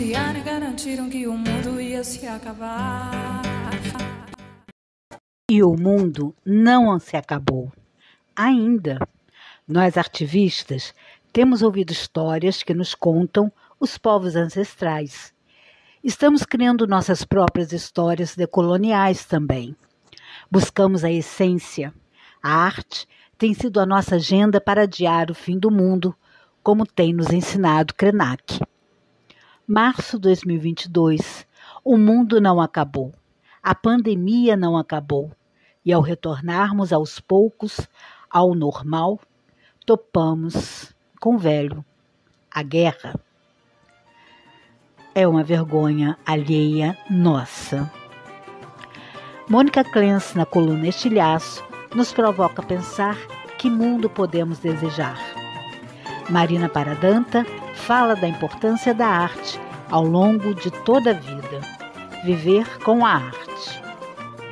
Luciana garantiram que o mundo ia se acabar. E o mundo não se acabou. Ainda. Nós, artivistas, temos ouvido histórias que nos contam os povos ancestrais. Estamos criando nossas próprias histórias decoloniais também. Buscamos a essência. A arte tem sido a nossa agenda para adiar o fim do mundo, como tem nos ensinado Krenak. Março 2022. O mundo não acabou. A pandemia não acabou. E ao retornarmos aos poucos ao normal, topamos com o velho, a guerra. É uma vergonha alheia nossa. Mônica Clance, na coluna Estilhaço, nos provoca a pensar que mundo podemos desejar. Marina Paradanta fala da importância da arte ao longo de toda a vida. Viver com a arte.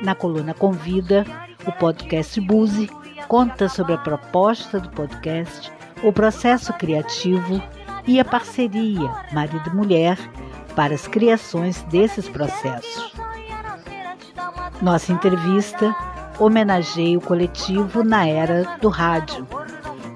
Na coluna Convida, o podcast Buzi conta sobre a proposta do podcast, o processo criativo e a parceria marido e mulher para as criações desses processos. Nossa entrevista homenageia o coletivo na era do rádio.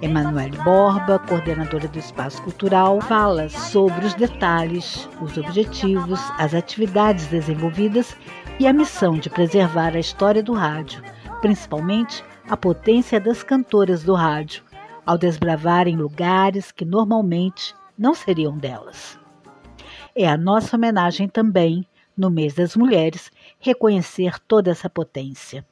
Emanuele Borba, coordenadora do Espaço Cultural, fala sobre os detalhes, os objetivos, as atividades desenvolvidas e a missão de preservar a história do rádio, principalmente a potência das cantoras do rádio, ao desbravarem lugares que normalmente não seriam delas. É a nossa homenagem também no mês das mulheres, reconhecer toda essa potência.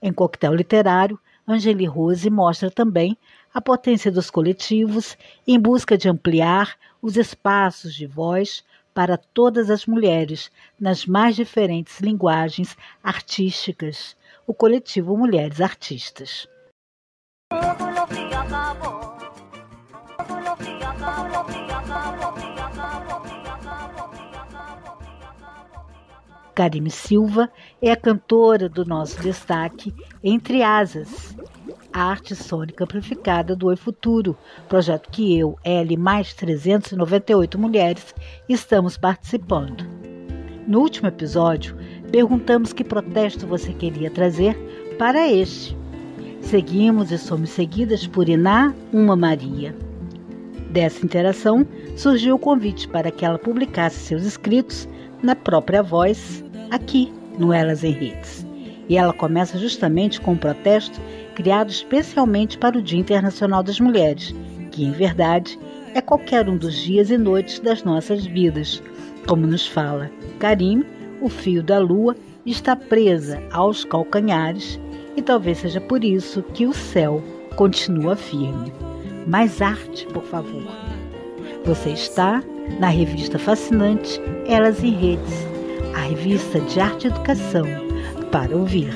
Em Coquetel Literário, Angeli Rose mostra também a potência dos coletivos em busca de ampliar os espaços de voz para todas as mulheres nas mais diferentes linguagens artísticas, o coletivo Mulheres Artistas. Karime Silva é a cantora do nosso destaque Entre Asas, a arte sônica amplificada do Oi Futuro, projeto que eu, L mais 398 mulheres, estamos participando. No último episódio, perguntamos que protesto você queria trazer para este. Seguimos e somos seguidas por Iná Uma Maria. Dessa interação surgiu o convite para que ela publicasse seus escritos na própria voz aqui no Elas em Redes. E ela começa justamente com um protesto criado especialmente para o Dia Internacional das Mulheres, que em verdade é qualquer um dos dias e noites das nossas vidas. Como nos fala Karim, o fio da lua está presa aos calcanhares e talvez seja por isso que o céu continua firme. Mais arte, por favor. Você está na revista fascinante Elas em Redes a revista de arte e educação para ouvir.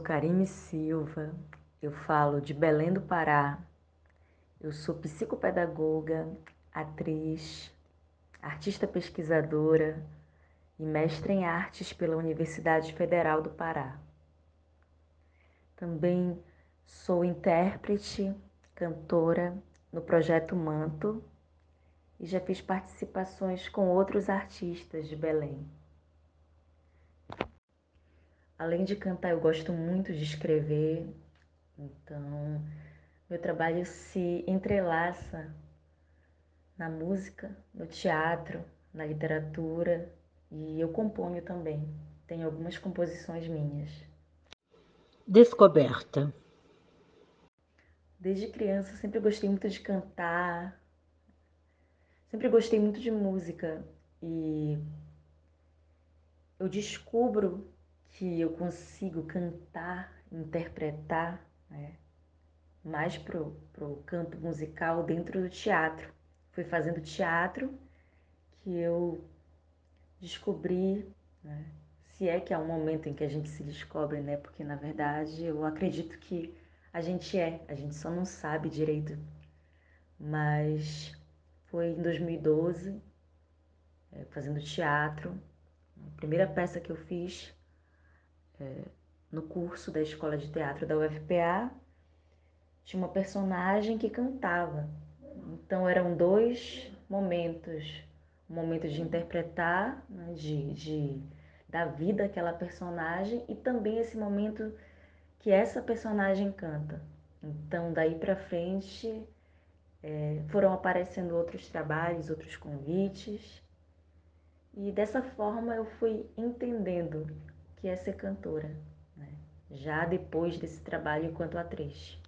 Sou Karime Silva, eu falo de Belém do Pará, eu sou psicopedagoga, atriz, artista pesquisadora e mestre em artes pela Universidade Federal do Pará. Também sou intérprete, cantora no projeto Manto e já fiz participações com outros artistas de Belém. Além de cantar, eu gosto muito de escrever, então meu trabalho se entrelaça na música, no teatro, na literatura e eu componho também. Tenho algumas composições minhas. Descoberta. Desde criança sempre gostei muito de cantar, sempre gostei muito de música e eu descubro que eu consigo cantar, interpretar, né? mais pro, pro campo musical dentro do teatro. Fui fazendo teatro que eu descobri, né? se é que há um momento em que a gente se descobre, né? Porque na verdade eu acredito que a gente é, a gente só não sabe direito. Mas foi em 2012, é, fazendo teatro, a primeira peça que eu fiz é, no curso da Escola de Teatro da UFPA, tinha uma personagem que cantava. Então eram dois momentos. O momento de interpretar, né, de, de da vida daquela personagem e também esse momento que essa personagem canta. Então daí para frente é, foram aparecendo outros trabalhos, outros convites e dessa forma eu fui entendendo que é ser cantora, né? já depois desse trabalho enquanto atriz.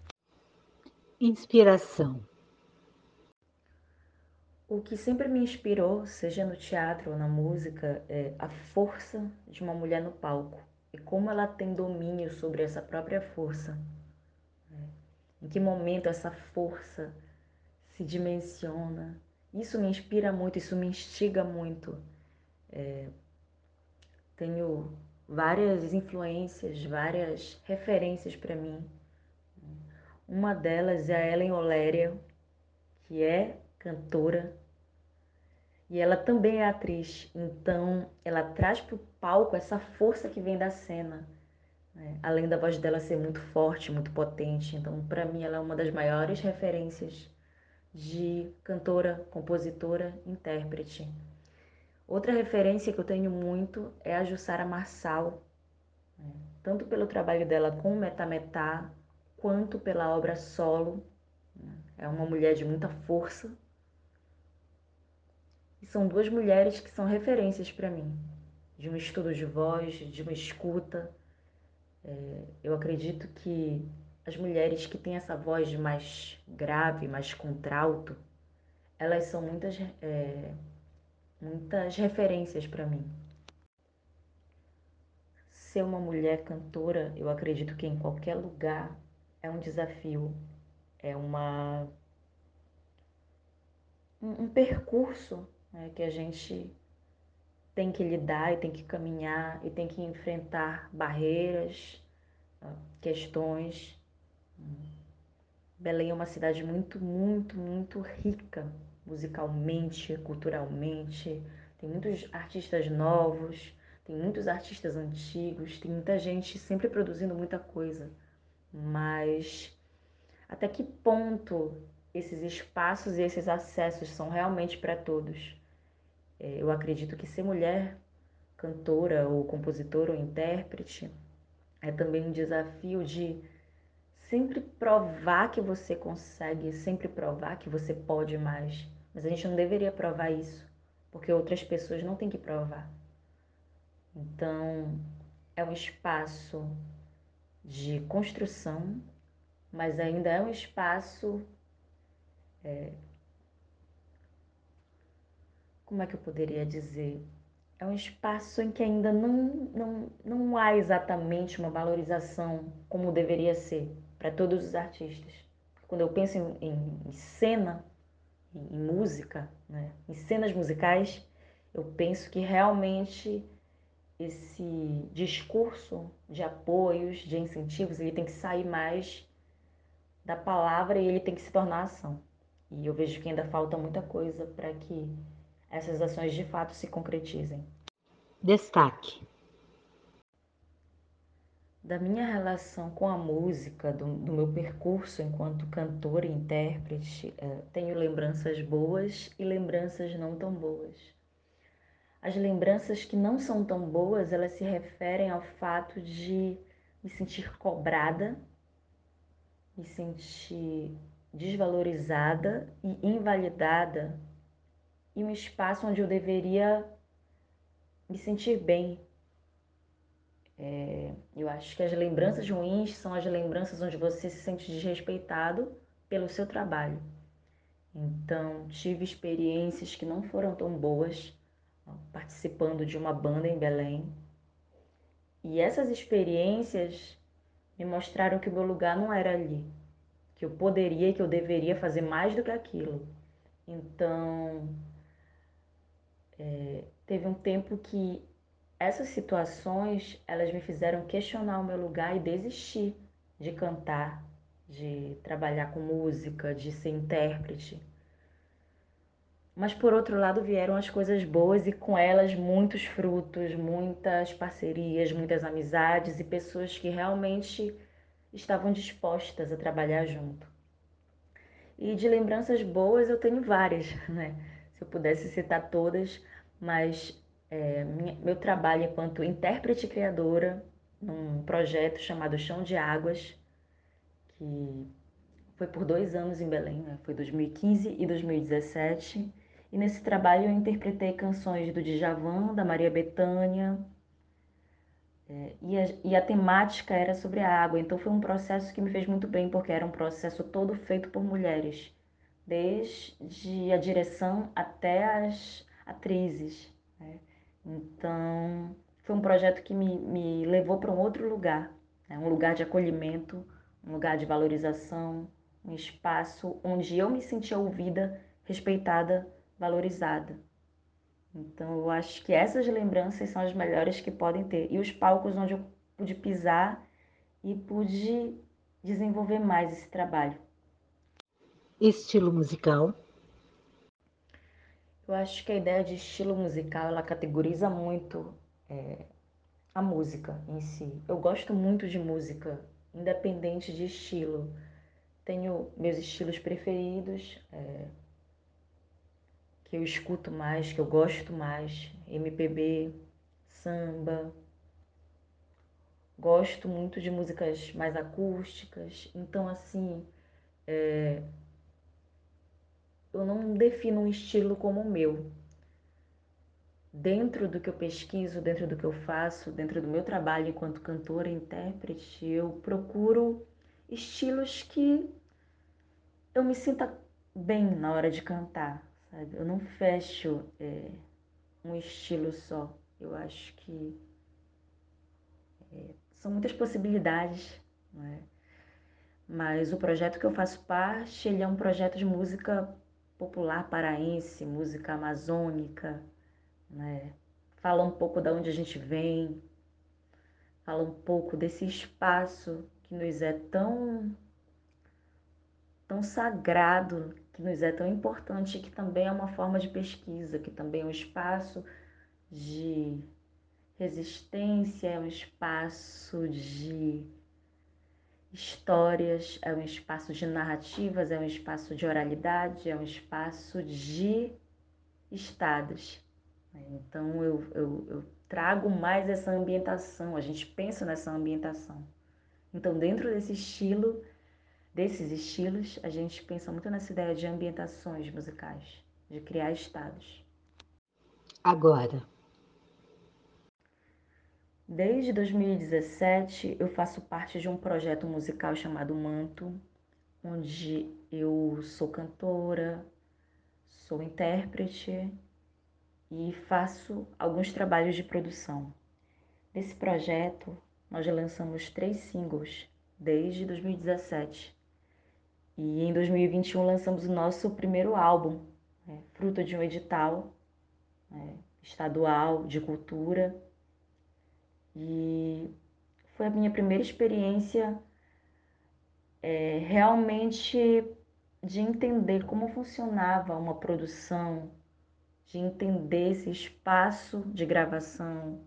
Inspiração. O que sempre me inspirou, seja no teatro ou na música, é a força de uma mulher no palco e como ela tem domínio sobre essa própria força. Né? Em que momento essa força se dimensiona. Isso me inspira muito, isso me instiga muito. É, tenho várias influências, várias referências para mim. Uma delas é a Ellen Oléria, que é cantora e ela também é atriz. Então, ela traz para o palco essa força que vem da cena. Né? Além da voz dela ser muito forte, muito potente. Então, para mim, ela é uma das maiores referências de cantora, compositora, intérprete. Outra referência que eu tenho muito é a Jussara Marçal, né? tanto pelo trabalho dela com Metametá, quanto pela obra solo. Né? É uma mulher de muita força. E são duas mulheres que são referências para mim, de um estudo de voz, de uma escuta. É, eu acredito que as mulheres que têm essa voz mais grave, mais contralto, elas são muitas é, muitas referências para mim. Ser uma mulher cantora, eu acredito que em qualquer lugar é um desafio, é uma um, percurso né, que a gente tem que lidar e tem que caminhar e tem que enfrentar barreiras, questões. Belém é uma cidade muito, muito, muito rica musicalmente, culturalmente. Tem muitos artistas novos, tem muitos artistas antigos, tem muita gente sempre produzindo muita coisa. Mas até que ponto esses espaços e esses acessos são realmente para todos? É, eu acredito que ser mulher cantora ou compositora ou intérprete é também um desafio de sempre provar que você consegue, sempre provar que você pode mais. Mas a gente não deveria provar isso, porque outras pessoas não têm que provar. Então, é um espaço de construção, mas ainda é um espaço. É, como é que eu poderia dizer? É um espaço em que ainda não, não, não há exatamente uma valorização como deveria ser para todos os artistas. Quando eu penso em, em, em cena, em, música, né, em cenas musicais, eu penso que realmente esse discurso de apoios, de incentivos, ele tem que sair mais da palavra e ele tem que se tornar ação. E eu vejo que ainda falta muita coisa para que essas ações de fato se concretizem. Destaque da minha relação com a música, do, do meu percurso enquanto cantora e intérprete, é, tenho lembranças boas e lembranças não tão boas. As lembranças que não são tão boas, elas se referem ao fato de me sentir cobrada, me sentir desvalorizada e invalidada em um espaço onde eu deveria me sentir bem, é, eu acho que as lembranças ruins são as lembranças onde você se sente desrespeitado pelo seu trabalho. Então, tive experiências que não foram tão boas participando de uma banda em Belém. E essas experiências me mostraram que o meu lugar não era ali, que eu poderia, que eu deveria fazer mais do que aquilo. Então, é, teve um tempo que essas situações, elas me fizeram questionar o meu lugar e desistir de cantar, de trabalhar com música, de ser intérprete. Mas por outro lado vieram as coisas boas e com elas muitos frutos, muitas parcerias, muitas amizades e pessoas que realmente estavam dispostas a trabalhar junto. E de lembranças boas eu tenho várias, né? Se eu pudesse citar todas, mas é, minha, meu trabalho enquanto intérprete criadora num projeto chamado Chão de Águas, que foi por dois anos em Belém, né? foi 2015 e 2017. E nesse trabalho eu interpretei canções do Djavan, da Maria Bethânia, é, e, a, e a temática era sobre a água. Então foi um processo que me fez muito bem, porque era um processo todo feito por mulheres, desde a direção até as atrizes. Né? Então, foi um projeto que me, me levou para um outro lugar, né? um lugar de acolhimento, um lugar de valorização, um espaço onde eu me sentia ouvida, respeitada, valorizada. Então, eu acho que essas lembranças são as melhores que podem ter. E os palcos onde eu pude pisar e pude desenvolver mais esse trabalho. Estilo musical? Eu acho que a ideia de estilo musical ela categoriza muito é, a música em si. Eu gosto muito de música, independente de estilo. Tenho meus estilos preferidos, é, que eu escuto mais, que eu gosto mais: MPB, samba. Gosto muito de músicas mais acústicas. Então, assim, é, eu não defino um estilo como o meu. Dentro do que eu pesquiso, dentro do que eu faço, dentro do meu trabalho enquanto cantora e intérprete, eu procuro estilos que eu me sinta bem na hora de cantar, sabe? Eu não fecho é, um estilo só. Eu acho que é, são muitas possibilidades, é? Mas o projeto que eu faço parte, ele é um projeto de música popular paraense, música amazônica, né? Fala um pouco da onde a gente vem, fala um pouco desse espaço que nos é tão tão sagrado, que nos é tão importante, que também é uma forma de pesquisa, que também é um espaço de resistência, é um espaço de histórias, é um espaço de narrativas, é um espaço de oralidade, é um espaço de estados. Então eu, eu, eu trago mais essa ambientação, a gente pensa nessa ambientação. Então, dentro desse estilo, desses estilos, a gente pensa muito nessa ideia de ambientações musicais, de criar estados. Agora, Desde 2017, eu faço parte de um projeto musical chamado Manto, onde eu sou cantora, sou intérprete e faço alguns trabalhos de produção. Nesse projeto, nós lançamos três singles desde 2017. E em 2021 lançamos o nosso primeiro álbum, né, fruto de um edital né, estadual de cultura E foi a minha primeira experiência é, realmente de entender como funcionava uma produção, de entender esse espaço de gravação,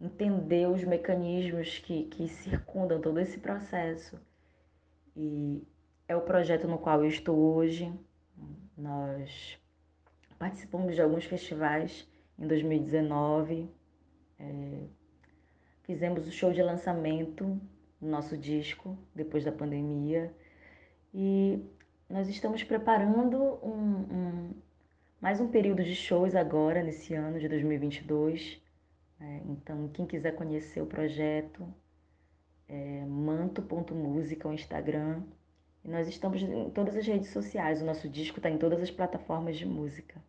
entender os mecanismos que, que circundam todo esse processo. E é o projeto no qual eu estou hoje. Nós participamos de alguns festivais em 2019. É, fizemos o show de lançamento do nosso disco depois da pandemia. E nós estamos preparando um, um, mais um período de shows agora, nesse ano de 2022. É, então, quem quiser conhecer o projeto, é manto.música, o Instagram. E nós estamos em todas as redes sociais. O nosso disco está em todas as plataformas de música.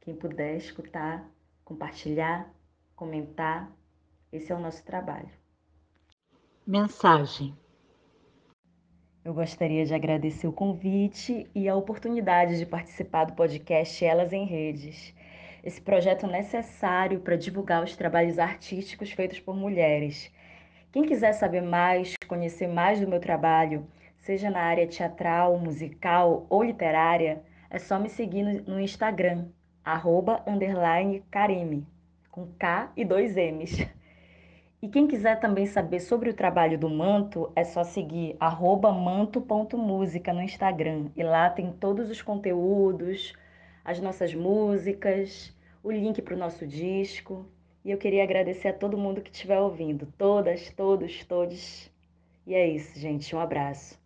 Quem puder escutar, compartilhar, comentar, esse é o nosso trabalho. Mensagem eu gostaria de agradecer o convite e a oportunidade de participar do podcast Elas em Redes. Esse projeto é necessário para divulgar os trabalhos artísticos feitos por mulheres. Quem quiser saber mais, conhecer mais do meu trabalho, seja na área teatral, musical ou literária, é só me seguir no Instagram, arroba, underline, Karime, com K e dois M's. E quem quiser também saber sobre o trabalho do Manto, é só seguir manto.música no Instagram. E lá tem todos os conteúdos, as nossas músicas, o link para o nosso disco. E eu queria agradecer a todo mundo que estiver ouvindo. Todas, todos, todos. E é isso, gente. Um abraço.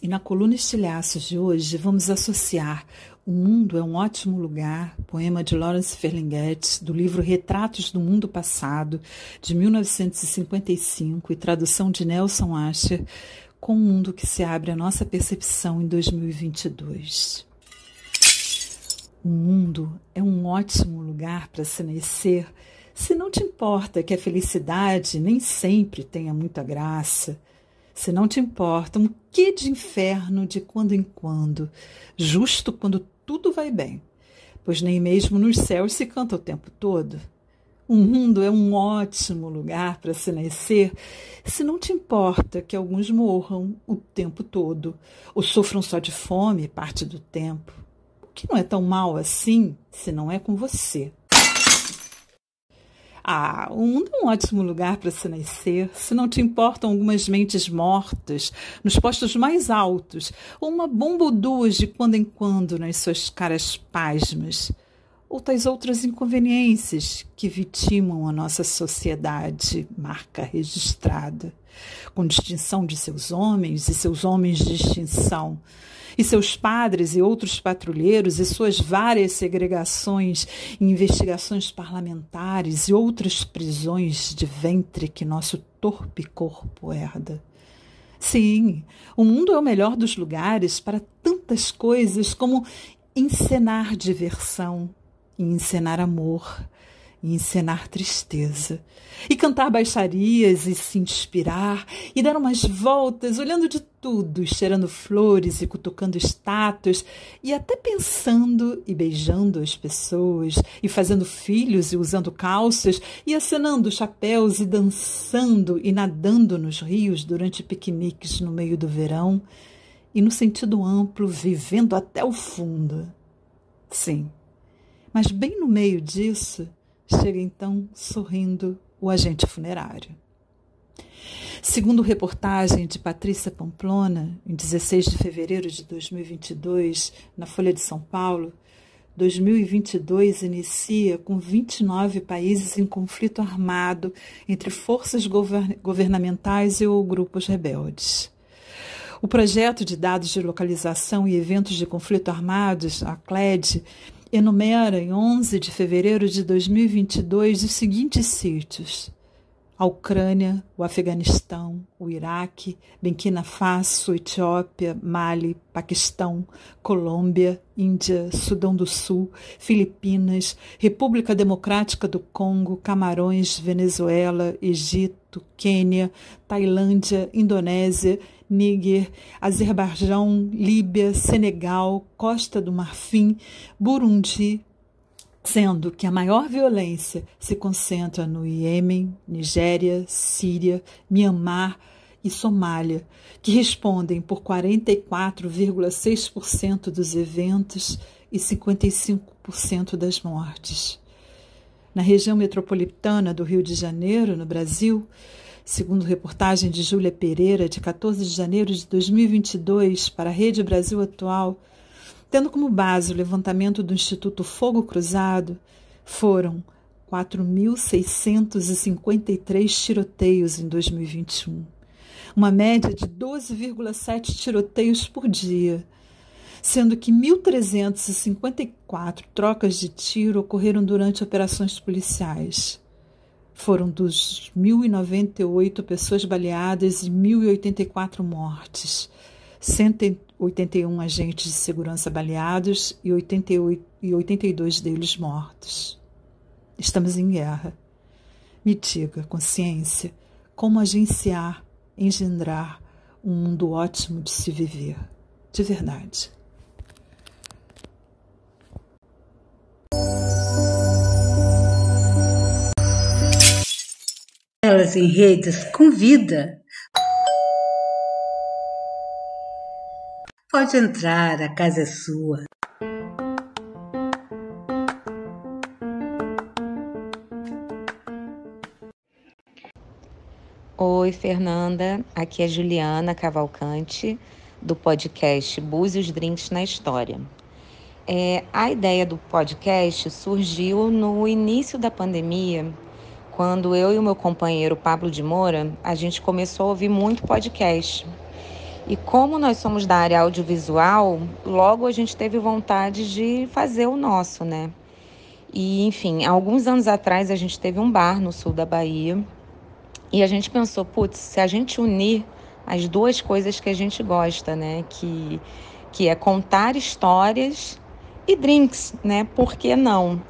E na coluna Estilhaços de hoje vamos associar O Mundo é um Ótimo Lugar, poema de Lawrence Ferlinghetti, do livro Retratos do Mundo Passado, de 1955 e tradução de Nelson Asher, com o mundo que se abre à nossa percepção em 2022. O mundo é um ótimo lugar para se nascer se não te importa que a felicidade nem sempre tenha muita graça se não te importa, um que de inferno de quando em quando, justo quando tudo vai bem, pois nem mesmo nos céus se canta o tempo todo. O mundo é um ótimo lugar para se nascer, se não te importa que alguns morram o tempo todo, ou sofram só de fome parte do tempo. O que não é tão mal assim se não é com você. Ah, o mundo é um ótimo lugar para se nascer, se não te importam algumas mentes mortas nos postos mais altos, ou uma bomba ou duas de quando em quando nas suas caras pasmas, ou outras inconveniências que vitimam a nossa sociedade, marca registrada, com distinção de seus homens e seus homens de extinção e seus padres e outros patrulheiros e suas várias segregações investigações parlamentares e outras prisões de ventre que nosso torpe corpo herda. Sim, o mundo é o melhor dos lugares para tantas coisas como encenar diversão e encenar amor e encenar tristeza, e cantar baixarias e se inspirar, e dar umas voltas, olhando de tudo, cheirando flores e cutucando estátuas, e até pensando e beijando as pessoas, e fazendo filhos e usando calças, e acenando chapéus e dançando e nadando nos rios durante piqueniques no meio do verão, e no sentido amplo, vivendo até o fundo. Sim, mas bem no meio disso, Chega então sorrindo o agente funerário. Segundo reportagem de Patrícia Pamplona, em 16 de fevereiro de 2022, na Folha de São Paulo, 2022 inicia com 29 países em conflito armado entre forças govern governamentais e ou grupos rebeldes. O projeto de dados de localização e eventos de conflito armados, a CLED, enumera em 11 de fevereiro de 2022 os seguintes sítios: a Ucrânia, o Afeganistão, o Iraque, Burkina Faso, Etiópia, Mali, Paquistão, Colômbia, Índia, Sudão do Sul, Filipinas, República Democrática do Congo, Camarões, Venezuela, Egito, Quênia, Tailândia, Indonésia, Níger, Azerbaijão, Líbia, Senegal, Costa do Marfim, Burundi, sendo que a maior violência se concentra no Iêmen, Nigéria, Síria, Mianmar e Somália, que respondem por 44,6% dos eventos e 55% das mortes. Na região metropolitana do Rio de Janeiro, no Brasil, segundo reportagem de Júlia Pereira, de 14 de janeiro de 2022, para a Rede Brasil Atual, Tendo como base o levantamento do Instituto Fogo Cruzado, foram 4.653 tiroteios em 2021, uma média de 12,7 tiroteios por dia, sendo que 1.354 trocas de tiro ocorreram durante operações policiais. Foram 2.098 pessoas baleadas e 1.084 mortes, 81 agentes de segurança baleados e, 88, e 82 deles mortos. Estamos em guerra. Me diga, consciência, como agenciar, engendrar um mundo ótimo de se viver, de verdade. Elas em redes convida Pode entrar, a casa é sua. Oi, Fernanda. Aqui é Juliana Cavalcante, do podcast Búzios Drinks na História. É, a ideia do podcast surgiu no início da pandemia, quando eu e o meu companheiro Pablo de Moura, a gente começou a ouvir muito podcast e como nós somos da área audiovisual, logo a gente teve vontade de fazer o nosso, né? E, enfim, alguns anos atrás a gente teve um bar no sul da Bahia e a gente pensou, putz, se a gente unir as duas coisas que a gente gosta, né? Que, que é contar histórias e drinks, né? Por que não?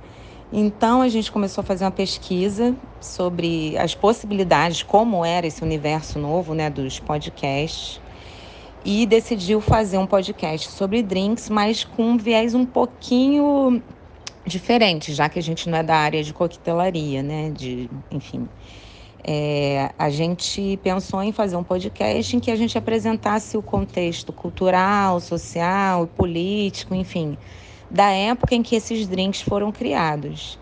Então a gente começou a fazer uma pesquisa sobre as possibilidades, como era esse universo novo, né, dos podcasts e decidiu fazer um podcast sobre drinks, mas com um viés um pouquinho diferente, já que a gente não é da área de coquetelaria, né? De, enfim. É, a gente pensou em fazer um podcast em que a gente apresentasse o contexto cultural, social, político, enfim, da época em que esses drinks foram criados.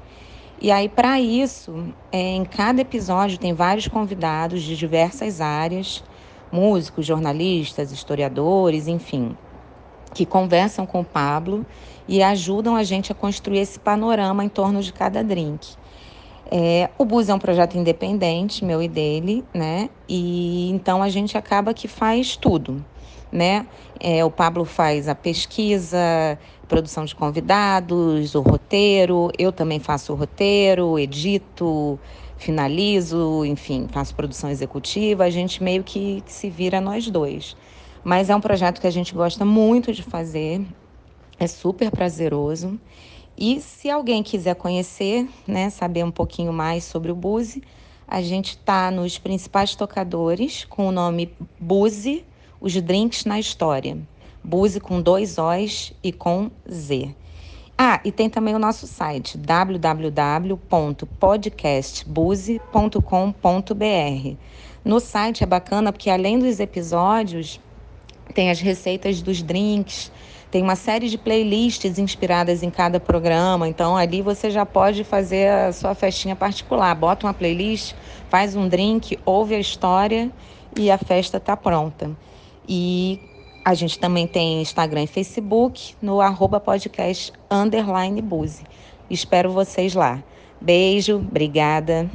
E aí, para isso, é, em cada episódio tem vários convidados de diversas áreas músicos, jornalistas, historiadores, enfim, que conversam com o Pablo e ajudam a gente a construir esse panorama em torno de cada drink. É, o Bus é um projeto independente, meu e dele, né? E então a gente acaba que faz tudo, né? É, o Pablo faz a pesquisa, produção de convidados, o roteiro, eu também faço o roteiro, edito, finalizo, enfim, faço produção executiva, a gente meio que se vira nós dois. Mas é um projeto que a gente gosta muito de fazer, é super prazeroso. E se alguém quiser conhecer, né, saber um pouquinho mais sobre o Buzi, a gente está nos principais tocadores com o nome Buzi, os drinks na história. Buzi com dois O's e com Z. Ah, e tem também o nosso site www.podcastbuse.com.br. No site é bacana porque além dos episódios, tem as receitas dos drinks, tem uma série de playlists inspiradas em cada programa. Então ali você já pode fazer a sua festinha particular. Bota uma playlist, faz um drink, ouve a história e a festa está pronta. E a gente também tem Instagram e Facebook no arroba podcast underline. Espero vocês lá. Beijo, obrigada.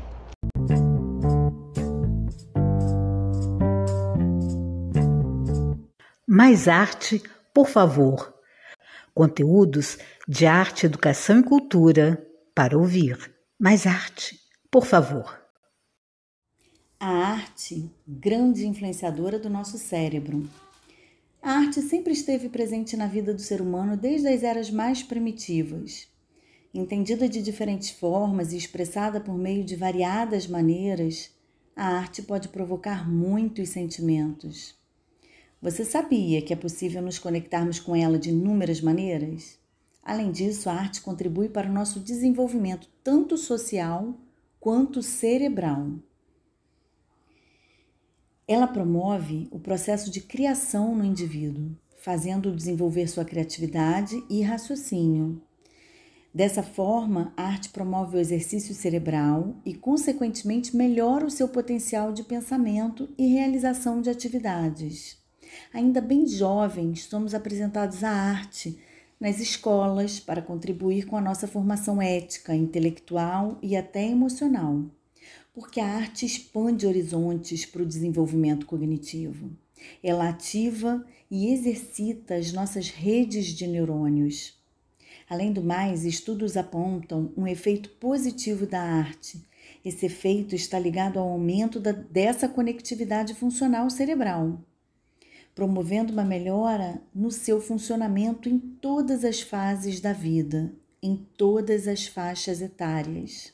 Mais arte, por favor. Conteúdos de arte, educação e cultura para ouvir. Mais arte, por favor. A arte, grande influenciadora do nosso cérebro. A arte sempre esteve presente na vida do ser humano desde as eras mais primitivas. Entendida de diferentes formas e expressada por meio de variadas maneiras, a arte pode provocar muitos sentimentos. Você sabia que é possível nos conectarmos com ela de inúmeras maneiras? Além disso, a arte contribui para o nosso desenvolvimento tanto social quanto cerebral. Ela promove o processo de criação no indivíduo, fazendo-o desenvolver sua criatividade e raciocínio. Dessa forma, a arte promove o exercício cerebral e, consequentemente, melhora o seu potencial de pensamento e realização de atividades. Ainda bem jovens, somos apresentados à arte nas escolas para contribuir com a nossa formação ética, intelectual e até emocional porque a arte expande horizontes para o desenvolvimento cognitivo. Ela ativa e exercita as nossas redes de neurônios. Além do mais, estudos apontam um efeito positivo da arte. Esse efeito está ligado ao aumento da, dessa conectividade funcional cerebral, promovendo uma melhora no seu funcionamento em todas as fases da vida, em todas as faixas etárias.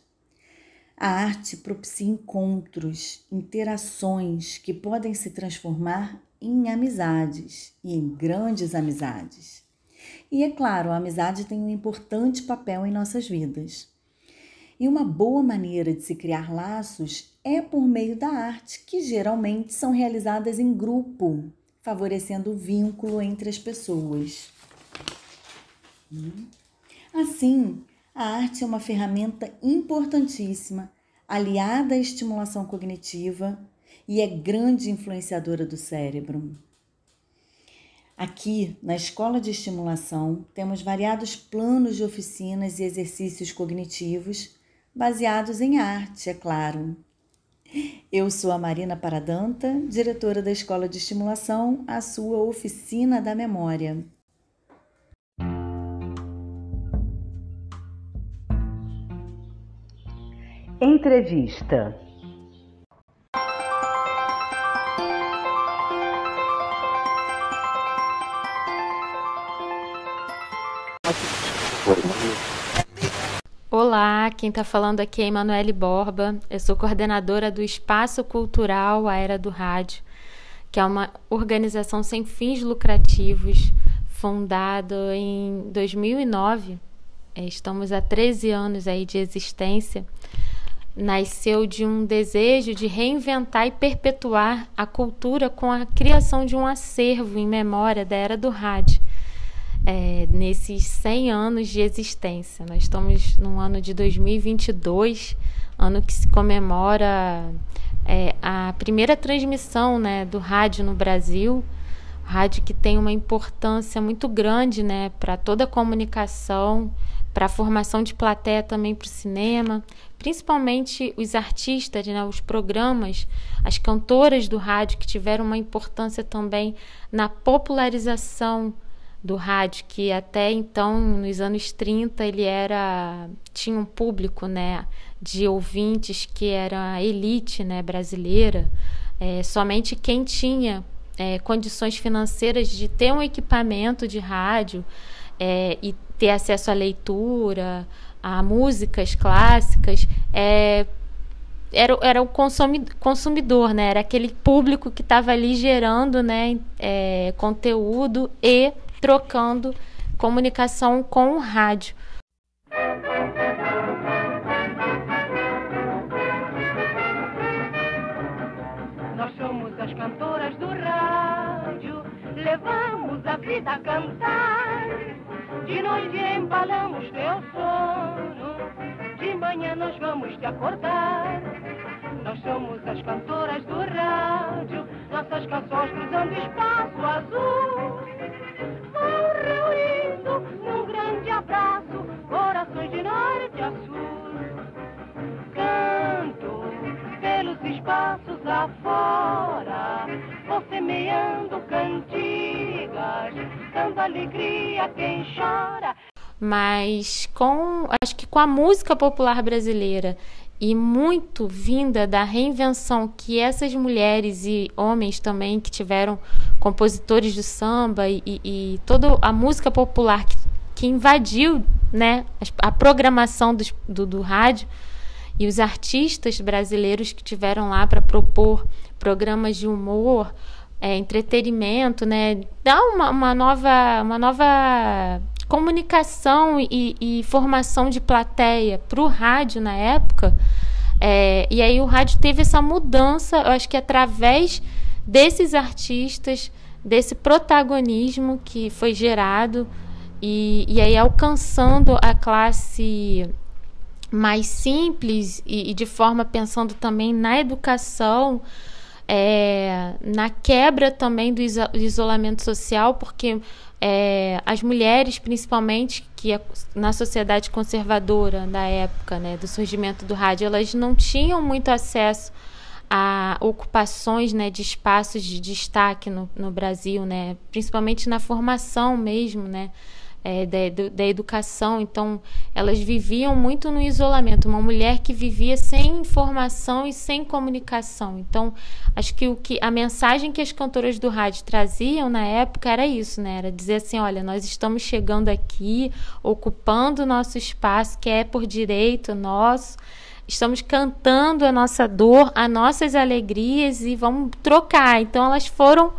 A arte propicia encontros, interações que podem se transformar em amizades e em grandes amizades. E é claro, a amizade tem um importante papel em nossas vidas. E uma boa maneira de se criar laços é por meio da arte, que geralmente são realizadas em grupo, favorecendo o vínculo entre as pessoas. Assim, a arte é uma ferramenta importantíssima, aliada à estimulação cognitiva e é grande influenciadora do cérebro. Aqui, na Escola de Estimulação, temos variados planos de oficinas e exercícios cognitivos baseados em arte, é claro. Eu sou a Marina Paradanta, diretora da Escola de Estimulação, a sua oficina da memória. Entrevista. Quem está falando aqui é Emanuele Borba. Eu sou coordenadora do Espaço Cultural A Era do Rádio, que é uma organização sem fins lucrativos, fundada em 2009. É, estamos há 13 anos aí de existência nasceu de um desejo de reinventar e perpetuar a cultura com a criação de um acervo em memória da era do rádio. É, nesses 100 anos de existência. Nós estamos no ano de 2022, ano que se comemora é, a primeira transmissão né, do rádio no Brasil. Rádio que tem uma importância muito grande né, para toda a comunicação, para a formação de plateia também para o cinema, principalmente os artistas, né, os programas, as cantoras do rádio que tiveram uma importância também na popularização do rádio, que até então, nos anos 30, ele era tinha um público, né, de ouvintes que era a elite, né, brasileira. É, somente quem tinha é, condições financeiras de ter um equipamento de rádio é, e ter acesso à leitura, a músicas clássicas, é, era, era o consumidor, né? Era aquele público que estava ali gerando né, é, conteúdo e trocando comunicação com o rádio. Nós somos as cantoras do rádio, levamos a vida a cantar de noite embalamos teu sono, de manhã nós vamos te acordar. Nós somos as cantoras do rádio, nossas canções cruzando espaço azul. Grande abraço, corações de norte a sul. Canto pelos espaços afora, vou semeando cantigas dando alegria a quem chora. mas com acho que com a música popular brasileira e muito vinda da reinvenção que essas mulheres e homens também que tiveram compositores de samba e, e toda a música popular que, que invadiu né, a programação do, do, do rádio e os artistas brasileiros que tiveram lá para propor programas de humor, é, entretenimento, né, dá uma, uma, nova, uma nova comunicação e, e formação de plateia para o rádio na época. É, e aí o rádio teve essa mudança, eu acho que através desses artistas, desse protagonismo que foi gerado e, e aí alcançando a classe mais simples e, e de forma pensando também na educação, é, na quebra também do isolamento social, porque é, as mulheres, principalmente, que é na sociedade conservadora da época, né, do surgimento do rádio, elas não tinham muito acesso a ocupações né, de espaços de destaque no, no Brasil, né, principalmente na formação mesmo, né, é, da, da educação. Então, elas viviam muito no isolamento. Uma mulher que vivia sem informação e sem comunicação. Então, acho que, o que a mensagem que as cantoras do rádio traziam na época era isso, né? Era dizer assim: olha, nós estamos chegando aqui, ocupando o nosso espaço, que é por direito nosso estamos cantando a nossa dor, as nossas alegrias e vamos trocar. Então elas foram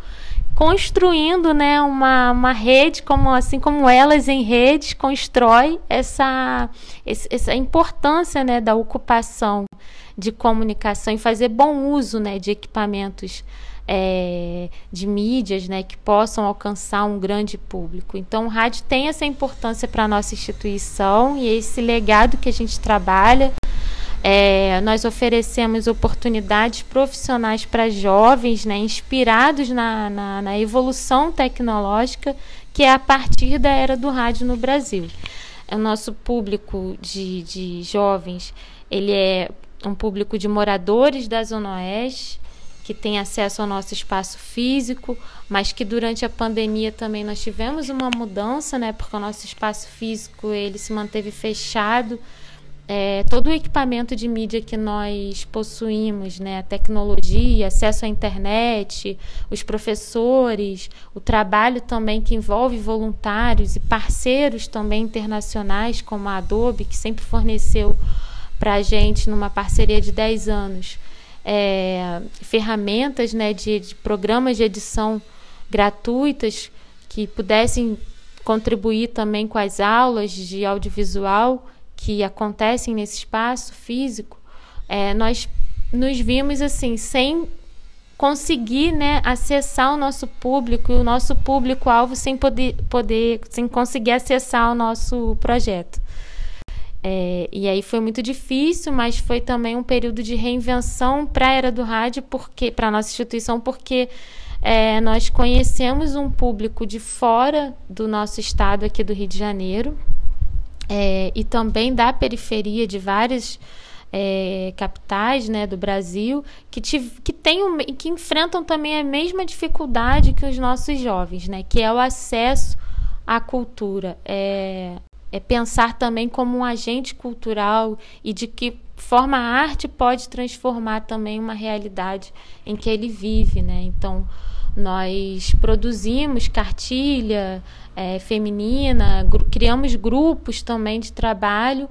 construindo né, uma, uma rede, como, assim como elas em redes constrói essa, essa importância né, da ocupação de comunicação e fazer bom uso né, de equipamentos é, de mídias né, que possam alcançar um grande público. Então, o rádio tem essa importância para a nossa instituição e esse legado que a gente trabalha é, nós oferecemos oportunidades profissionais para jovens, né, inspirados na, na, na, evolução tecnológica que é a partir da era do rádio no Brasil. O nosso público de, de jovens, ele é um público de moradores da Zona Oeste, que tem acesso ao nosso espaço físico, mas que durante a pandemia também nós tivemos uma mudança, né, porque o nosso espaço físico ele se manteve fechado, é, todo o equipamento de mídia que nós possuímos, né, a tecnologia, acesso à internet, os professores, o trabalho também que envolve voluntários e parceiros também internacionais, como a Adobe, que sempre forneceu para a gente, numa parceria de 10 anos, é, ferramentas né, de, de programas de edição gratuitas que pudessem contribuir também com as aulas de audiovisual que acontecem nesse espaço físico, é, nós nos vimos assim, sem conseguir né, acessar o nosso público e o nosso público-alvo sem poder, poder, sem conseguir acessar o nosso projeto. É, e aí foi muito difícil, mas foi também um período de reinvenção para a era do rádio, porque para nossa instituição, porque é, nós conhecemos um público de fora do nosso estado aqui do Rio de Janeiro, é, e também da periferia de várias é, capitais né, do Brasil que, que, tem, que enfrentam também a mesma dificuldade que os nossos jovens, né, que é o acesso à cultura. É, é pensar também como um agente cultural e de que forma a arte pode transformar também uma realidade em que ele vive. Né? Então, nós produzimos cartilha é, feminina, criamos grupos também de trabalho,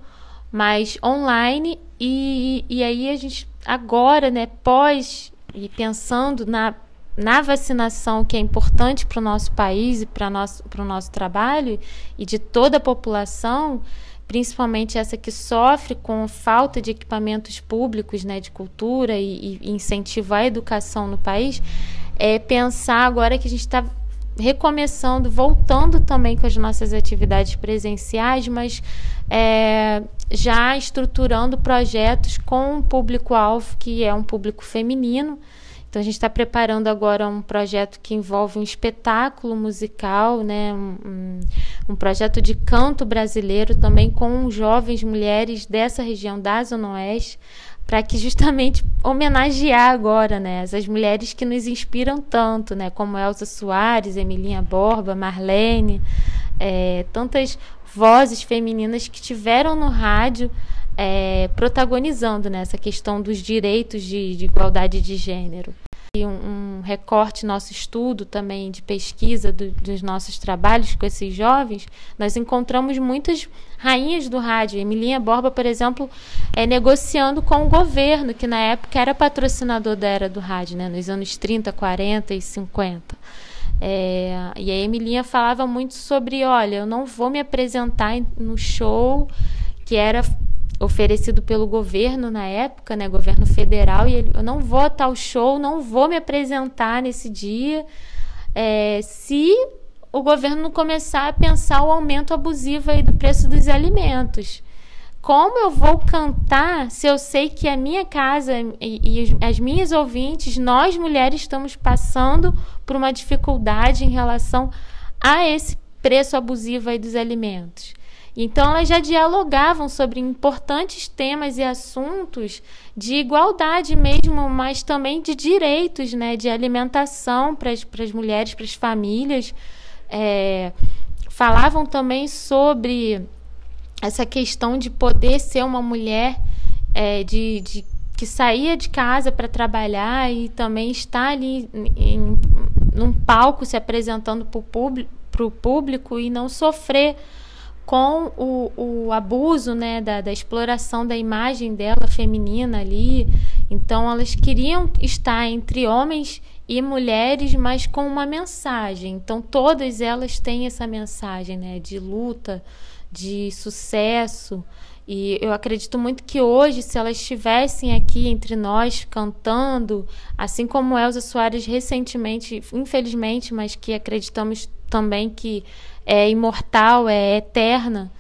mas online, e, e aí a gente agora, né, pós e pensando na, na vacinação que é importante para o nosso país e para o nosso trabalho e de toda a população, principalmente essa que sofre com falta de equipamentos públicos né, de cultura e, e incentivo à educação no país, é pensar agora que a gente está recomeçando, voltando também com as nossas atividades presenciais, mas é, já estruturando projetos com um público-alvo que é um público feminino. Então a gente está preparando agora um projeto que envolve um espetáculo musical, né? Um, um, projeto de canto brasileiro também com jovens mulheres dessa região da Zona Oeste para que justamente homenagear agora, né, essas mulheres que nos inspiram tanto, né, como Elza Soares, Emilinha Borba, Marlene, é, tantas vozes femininas que tiveram no rádio é, protagonizando né, questão dos direitos de, de igualdade de gênero. E um, um, recorte nosso estudo também de pesquisa do, dos nossos trabalhos com esses jovens, nós encontramos muitas rainhas do rádio. Emilinha Borba, por exemplo, é negociando com o governo, que na época era patrocinador da era do rádio, né, nos anos 30, 40 e 50. É, e a Emilinha falava muito sobre, olha, eu não vou me apresentar no show que era oferecido pelo governo na época, né, governo federal, e ele, eu não vou a tal show, não vou me apresentar nesse dia, é, se o governo começar a pensar o aumento abusivo aí do preço dos alimentos. Como eu vou cantar se eu sei que a minha casa e, e as minhas ouvintes, nós mulheres, estamos passando por uma dificuldade em relação a esse preço abusivo aí dos alimentos? Então, elas já dialogavam sobre importantes temas e assuntos de igualdade mesmo, mas também de direitos, né, de alimentação para as mulheres, para as famílias. É, falavam também sobre essa questão de poder ser uma mulher é, de, de, que saía de casa para trabalhar e também estar ali em, num palco se apresentando para o público e não sofrer com o, o abuso né, da, da exploração da imagem dela feminina ali. Então, elas queriam estar entre homens e mulheres, mas com uma mensagem. Então, todas elas têm essa mensagem né, de luta, de sucesso. E eu acredito muito que hoje, se elas estivessem aqui entre nós cantando, assim como Elza Soares recentemente, infelizmente, mas que acreditamos também que é imortal, é eterna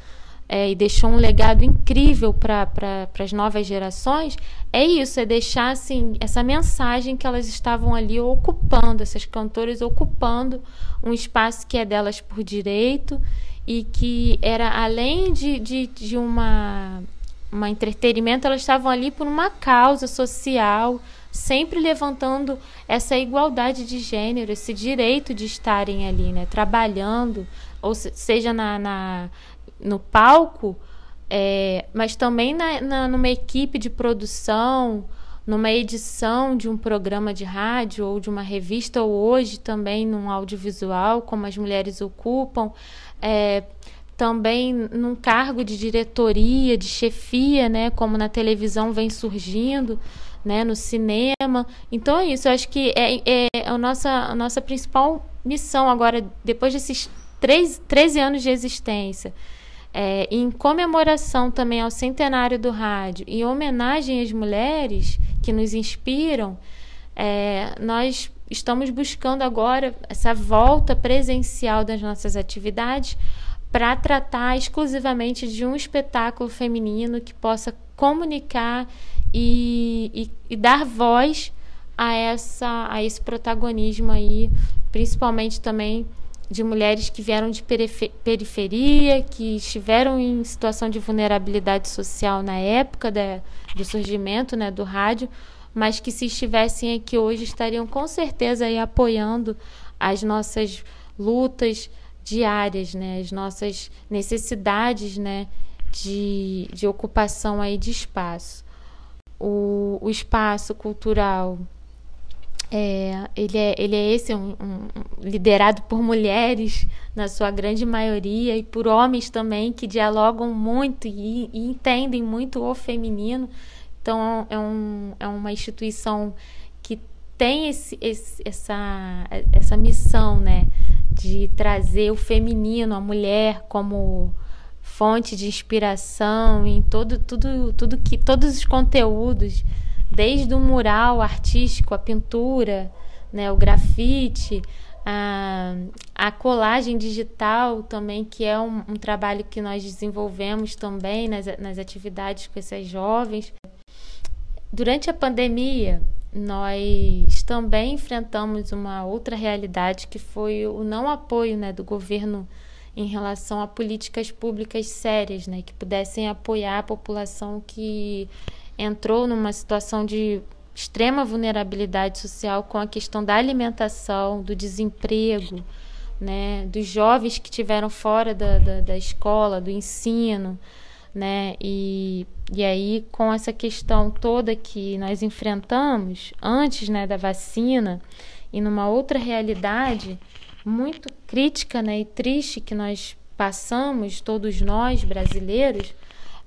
é, e deixou um legado incrível para pra, as novas gerações, é isso, é deixar assim, essa mensagem que elas estavam ali ocupando, essas cantoras ocupando um espaço que é delas por direito e que era além de, de, de uma, uma entretenimento, elas estavam ali por uma causa social, sempre levantando essa igualdade de gênero, esse direito de estarem ali, né, trabalhando, ou seja na, na no palco, é, mas também na, na, numa equipe de produção, numa edição de um programa de rádio ou de uma revista, ou hoje também num audiovisual, como as mulheres ocupam, é, também num cargo de diretoria, de chefia, né, como na televisão vem surgindo, né, no cinema. Então é isso, eu acho que é, é a, nossa, a nossa principal missão agora, depois desses três, 13 anos de existência, é, em comemoração também ao centenário do rádio, em homenagem às mulheres que nos inspiram, é, nós estamos buscando agora essa volta presencial das nossas atividades para tratar exclusivamente de um espetáculo feminino que possa comunicar e, e, e dar voz a, essa, a esse protagonismo aí, principalmente também de mulheres que vieram de periferia, que estiveram em situação de vulnerabilidade social na época da, do surgimento né, do rádio, mas que se estivessem aqui hoje estariam com certeza aí apoiando as nossas lutas diárias, né, as nossas necessidades né, de, de ocupação aí de espaço. O, o espaço cultural é, ele, é, ele é esse, um, um, liderado por mulheres, na sua grande maioria, e por homens também, que dialogam muito e, e entendem muito o feminino. Então, é, um, é uma instituição que tem esse, esse, essa, essa missão, né? De trazer o feminino, a mulher, como fonte de inspiração em todo, tudo, tudo que, todos os conteúdos desde o mural artístico, a pintura, né, o grafite, a, a colagem digital também, que é um, um trabalho que nós desenvolvemos também nas, nas atividades com esses jovens. Durante a pandemia, nós também enfrentamos uma outra realidade que foi o não apoio né, do governo em relação a políticas públicas sérias, né, que pudessem apoiar a população que entrou numa situação de extrema vulnerabilidade social com a questão da alimentação, do desemprego, né, dos jovens que tiveram fora da, da, da escola, do ensino, né, e, e aí com essa questão toda que nós enfrentamos antes, né, da vacina e numa outra realidade muito crítica, né, e triste que nós passamos, todos nós brasileiros,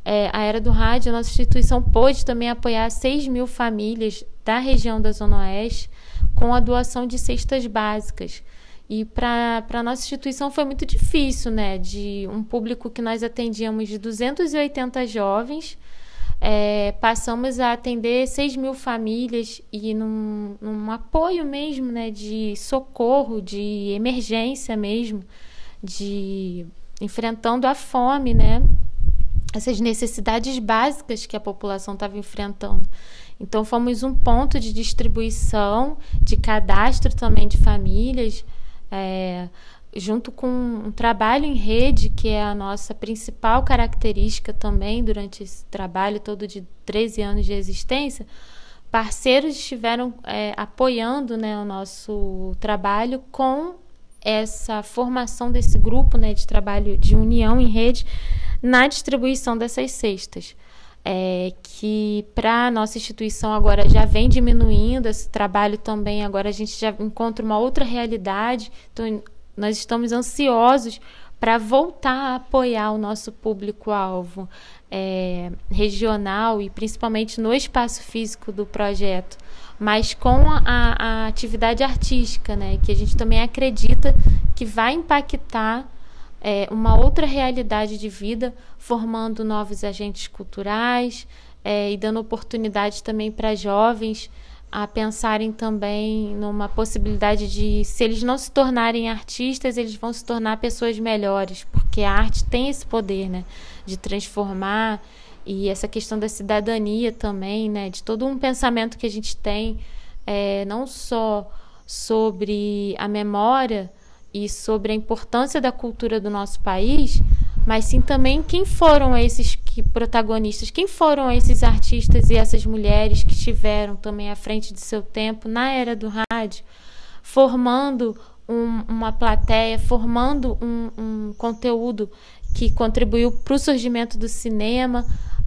é, a Era do Rádio, a nossa instituição pôde também apoiar 6 mil famílias da região da Zona Oeste com a doação de cestas básicas. E para a nossa instituição foi muito difícil, né? De um público que nós atendíamos de 280 jovens, é, passamos a atender 6 mil famílias e num, num apoio mesmo, né? De socorro, de emergência mesmo, de enfrentando a fome, né? Essas necessidades básicas que a população estava enfrentando. Então, fomos um ponto de distribuição, de cadastro também de famílias, é, junto com um trabalho em rede, que é a nossa principal característica também durante esse trabalho todo de 13 anos de existência. Parceiros estiveram é, apoiando né, o nosso trabalho com essa formação desse grupo né, de trabalho de união em rede na distribuição dessas cestas. É, que para a nossa instituição agora já vem diminuindo esse trabalho também, agora a gente já encontra uma outra realidade, então nós estamos ansiosos para voltar a apoiar o nosso público-alvo é, regional e principalmente no espaço físico do projeto, mas com a, a atividade artística, né, que a gente também acredita que vai impactar é, uma outra realidade de vida, formando novos agentes culturais é, e dando oportunidade também para jovens a pensarem também numa possibilidade de, se eles não se tornarem artistas, eles vão se tornar pessoas melhores, porque a arte tem esse poder, né, de transformar e essa questão da cidadania também, né, de todo um pensamento que a gente tem, é, não só sobre a memória e sobre a importância da cultura do nosso país, mas sim também quem foram esses que, protagonistas, quem foram esses artistas e essas mulheres que estiveram também à frente de seu tempo na era do rádio, formando um, uma plateia, formando um, um conteúdo que contribuiu para o surgimento do cinema,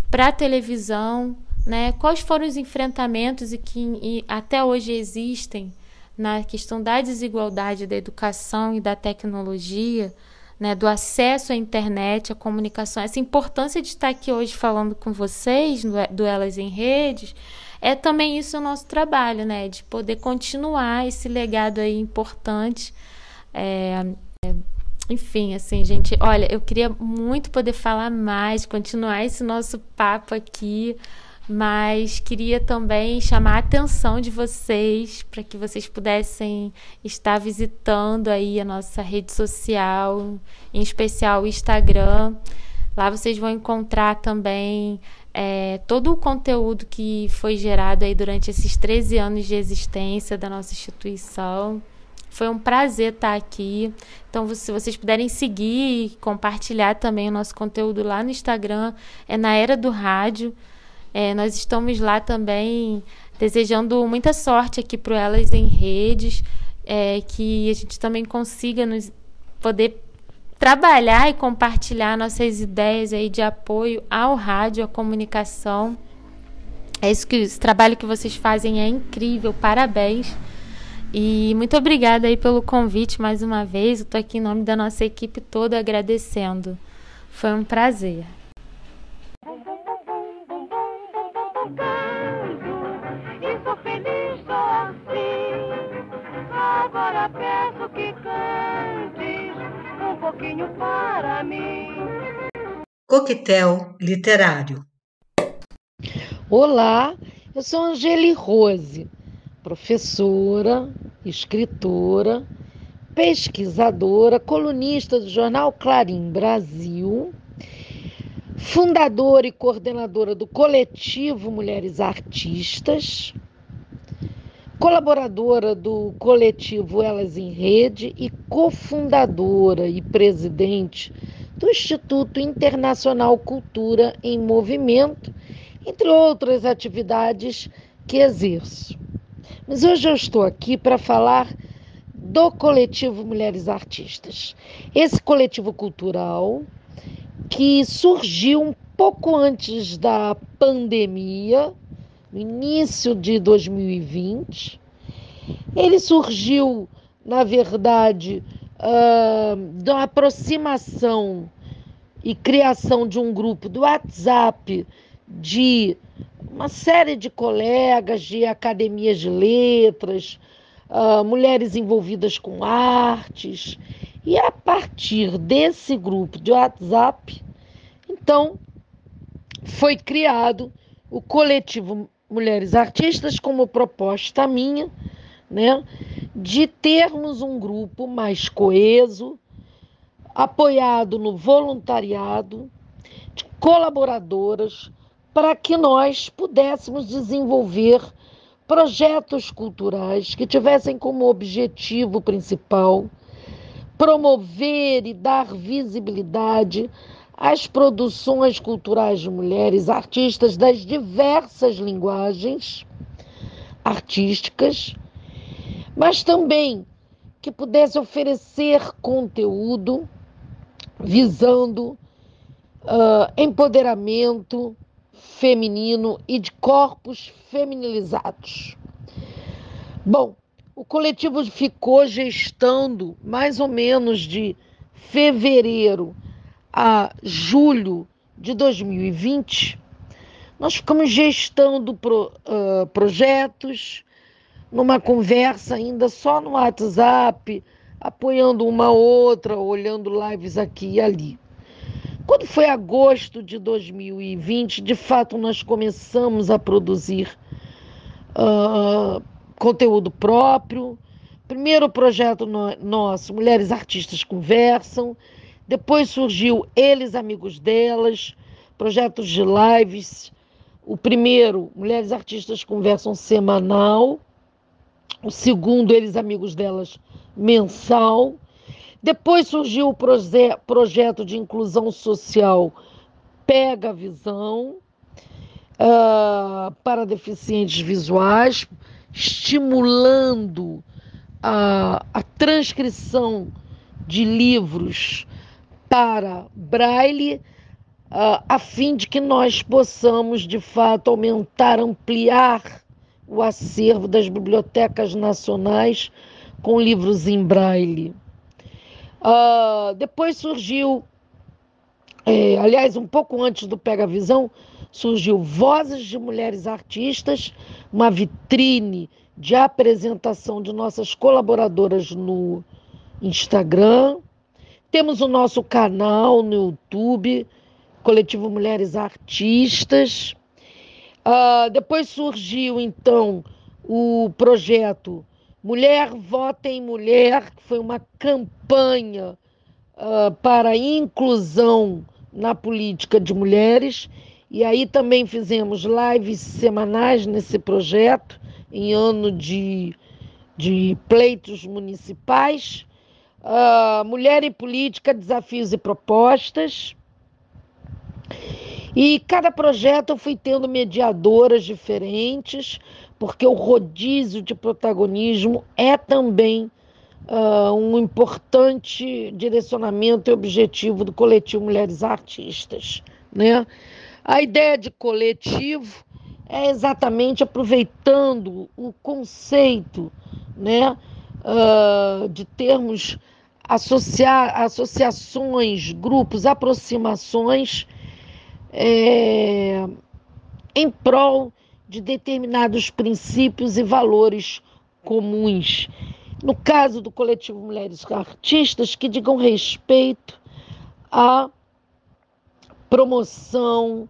para a televisão, né? Quais foram os enfrentamentos e que e até hoje existem na questão da desigualdade da educação e da tecnologia, né, do acesso à internet, à comunicação, essa importância de estar aqui hoje falando com vocês do Elas em Redes, é também isso o nosso trabalho, né, de poder continuar esse legado aí importante. É, é, enfim, assim, gente, olha, eu queria muito poder falar mais, continuar esse nosso papo aqui, mas queria também chamar a atenção de vocês para que vocês pudessem estar visitando aí a nossa rede social, em especial o Instagram. Lá vocês vão encontrar também é, todo o conteúdo que foi gerado aí durante esses 13 anos de existência da nossa instituição. Foi um prazer estar aqui. Então, se vocês puderem seguir e compartilhar também o nosso conteúdo lá no Instagram, é na Era do Rádio. É, nós estamos lá também desejando muita sorte aqui para elas em redes, é, que a gente também consiga nos poder trabalhar e compartilhar nossas ideias aí de apoio ao rádio, à comunicação. É isso que esse trabalho que vocês fazem é incrível, parabéns. E muito obrigada aí pelo convite mais uma vez. Eu estou aqui em nome da nossa equipe toda agradecendo. Foi um prazer. Agora peço que cantes um pouquinho para mim. Coquetel Literário. Olá, eu sou Angeli Rose, professora, escritora, pesquisadora, colunista do jornal Clarim Brasil, fundadora e coordenadora do coletivo Mulheres Artistas colaboradora do coletivo Elas em Rede e cofundadora e presidente do Instituto Internacional Cultura em Movimento, entre outras atividades que exerço. Mas hoje eu estou aqui para falar do coletivo Mulheres Artistas. Esse coletivo cultural que surgiu um pouco antes da pandemia, no início de 2020. Ele surgiu, na verdade, uh, da aproximação e criação de um grupo do WhatsApp de uma série de colegas de academias de letras, uh, mulheres envolvidas com artes. E a partir desse grupo de WhatsApp, então, foi criado o coletivo Mulheres Artistas como proposta minha, né, de termos um grupo mais coeso, apoiado no voluntariado, de colaboradoras, para que nós pudéssemos desenvolver projetos culturais que tivessem como objetivo principal promover e dar visibilidade às produções culturais de mulheres artistas das diversas linguagens artísticas, mas também que pudesse oferecer conteúdo visando uh, empoderamento feminino e de corpos feminilizados. Bom, o coletivo ficou gestando mais ou menos de fevereiro a julho de 2020. Nós ficamos gestando pro, uh, projetos, numa conversa ainda só no WhatsApp, apoiando uma outra, olhando lives aqui e ali. Quando foi agosto de 2020, de fato nós começamos a produzir uh, conteúdo próprio. Primeiro projeto no, nosso, Mulheres Artistas Conversam. Depois surgiu Eles Amigos Delas, projetos de lives. O primeiro, Mulheres Artistas Conversam semanal. O segundo, Eles Amigos Delas, mensal. Depois surgiu o proje projeto de inclusão social Pega Visão uh, para deficientes visuais, estimulando a, a transcrição de livros para braille, uh, a fim de que nós possamos, de fato, aumentar, ampliar o acervo das bibliotecas nacionais com livros em braille. Uh, depois surgiu, é, aliás, um pouco antes do Pega Visão, surgiu Vozes de Mulheres Artistas, uma vitrine de apresentação de nossas colaboradoras no Instagram. Temos o nosso canal no YouTube, Coletivo Mulheres Artistas. Uh, depois surgiu, então, o projeto Mulher Vota em Mulher, que foi uma campanha uh, para inclusão na política de mulheres. E aí também fizemos lives semanais nesse projeto, em ano de, de pleitos municipais. Uh, Mulher em Política, Desafios e Propostas. E cada projeto eu fui tendo mediadoras diferentes, porque o rodízio de protagonismo é também uh, um importante direcionamento e objetivo do coletivo Mulheres Artistas. Né? A ideia de coletivo é exatamente aproveitando o conceito né, uh, de termos associar, associações, grupos, aproximações é, em prol de determinados princípios e valores comuns. No caso do coletivo Mulheres Artistas, que digam respeito à promoção,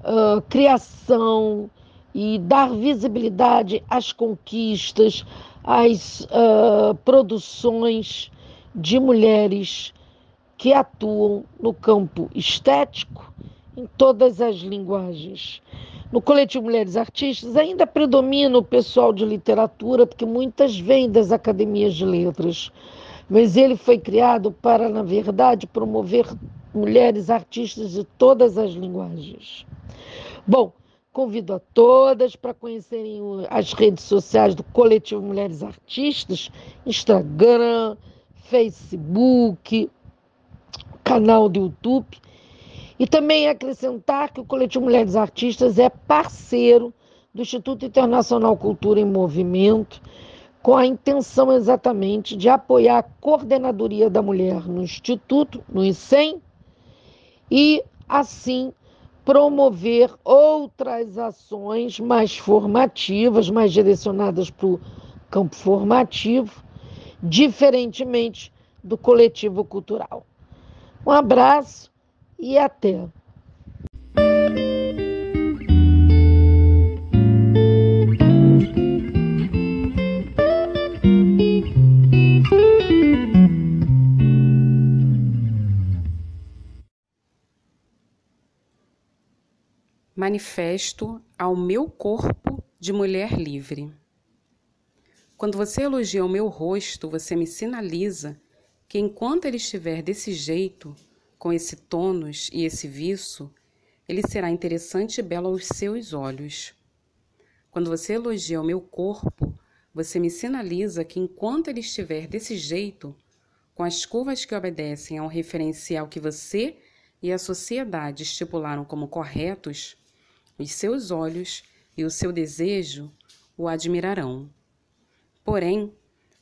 uh, criação e dar visibilidade às conquistas, às uh, produções de mulheres que atuam no campo estético em todas as linguagens. No coletivo Mulheres Artistas ainda predomina o pessoal de literatura, porque muitas vêm das academias de letras, mas ele foi criado para, na verdade, promover mulheres artistas de todas as linguagens. Bom, Convido a todas para conhecerem as redes sociais do Coletivo Mulheres Artistas, Instagram, Facebook, canal do YouTube. E também acrescentar que o Coletivo Mulheres Artistas é parceiro do Instituto Internacional Cultura em Movimento, com a intenção exatamente de apoiar a coordenadoria da mulher no Instituto, no ICEM, e assim promover outras ações mais formativas, mais direcionadas para o campo formativo, diferentemente do coletivo cultural. Um abraço e até! Manifesto ao meu corpo de mulher livre. Quando você elogia o meu rosto, você me sinaliza que enquanto ele estiver desse jeito, com esse tônus e esse viço, ele será interessante e belo aos seus olhos. Quando você elogia o meu corpo, você me sinaliza que enquanto ele estiver desse jeito, com as curvas que obedecem a um referencial que você e a sociedade estipularam como corretos, os seus olhos e o seu desejo o admirarão. Porém,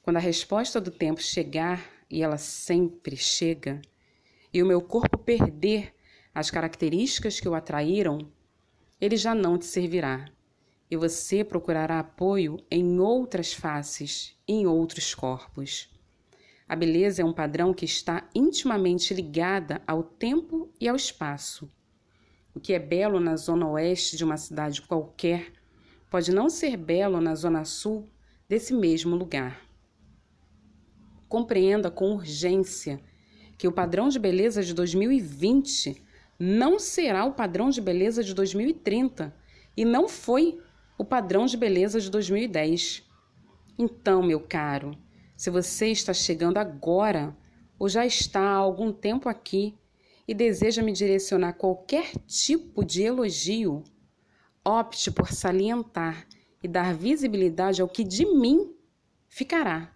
quando a resposta do tempo chegar, e ela sempre chega, e o meu corpo perder as características que o atraíram, ele já não te servirá, e você procurará apoio em outras faces, em outros corpos. A beleza é um padrão que está intimamente ligada ao tempo e ao espaço. O que é belo na zona oeste de uma cidade qualquer pode não ser belo na zona sul desse mesmo lugar. Compreenda com urgência que o padrão de beleza de 2020 não será o padrão de beleza de 2030 e não foi o padrão de beleza de 2010. Então, meu caro, se você está chegando agora ou já está há algum tempo aqui e deseja me direcionar qualquer tipo de elogio, opte por salientar e dar visibilidade ao que de mim ficará.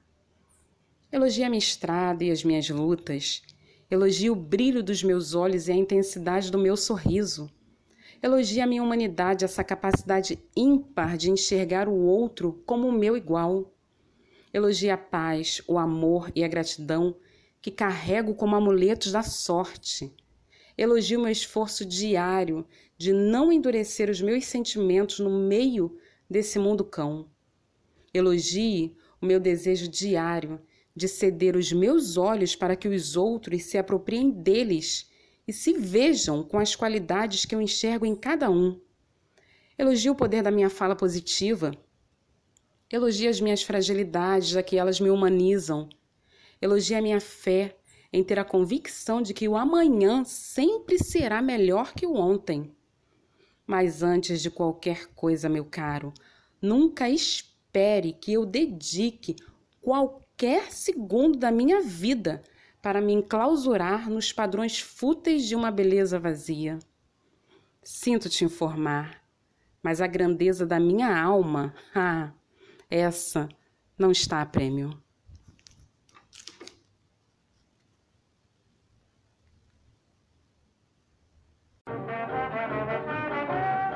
Elogie a minha estrada e as minhas lutas. Elogie o brilho dos meus olhos e a intensidade do meu sorriso. Elogie a minha humanidade, essa capacidade ímpar de enxergar o outro como o meu igual. Elogie a paz, o amor e a gratidão que carrego como amuletos da sorte. Elogio meu esforço diário de não endurecer os meus sentimentos no meio desse mundo cão. Elogie o meu desejo diário de ceder os meus olhos para que os outros se apropriem deles e se vejam com as qualidades que eu enxergo em cada um. Elogie o poder da minha fala positiva. Elogie as minhas fragilidades, já que elas me humanizam. Elogie a minha fé, em ter a convicção de que o amanhã sempre será melhor que o ontem. Mas antes de qualquer coisa, meu caro, nunca espere que eu dedique qualquer segundo da minha vida para me enclausurar nos padrões fúteis de uma beleza vazia. Sinto te informar, mas a grandeza da minha alma, ah, essa não está a prêmio.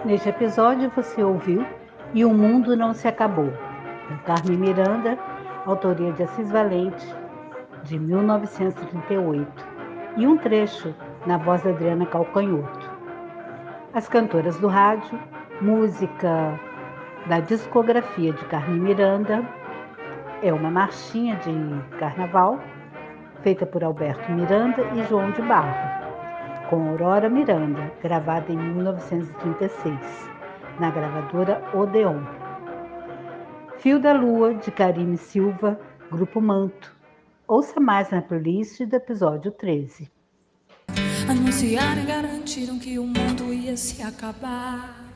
Neste episódio você ouviu E o Mundo Não Se Acabou, com Carmen Miranda, autoria de Assis Valente, de 1938, e um trecho na voz da Adriana Calcanhoto. As cantoras do rádio, música da discografia de Carmen Miranda, é uma marchinha de carnaval, feita por Alberto Miranda e João de Barro com Aurora Miranda, gravada em 1936, na gravadora Odeon. Fio da Lua, de Karine Silva, Grupo Manto. Ouça mais na playlist do episódio 13. Anunciaram e garantiram que o mundo ia se acabar.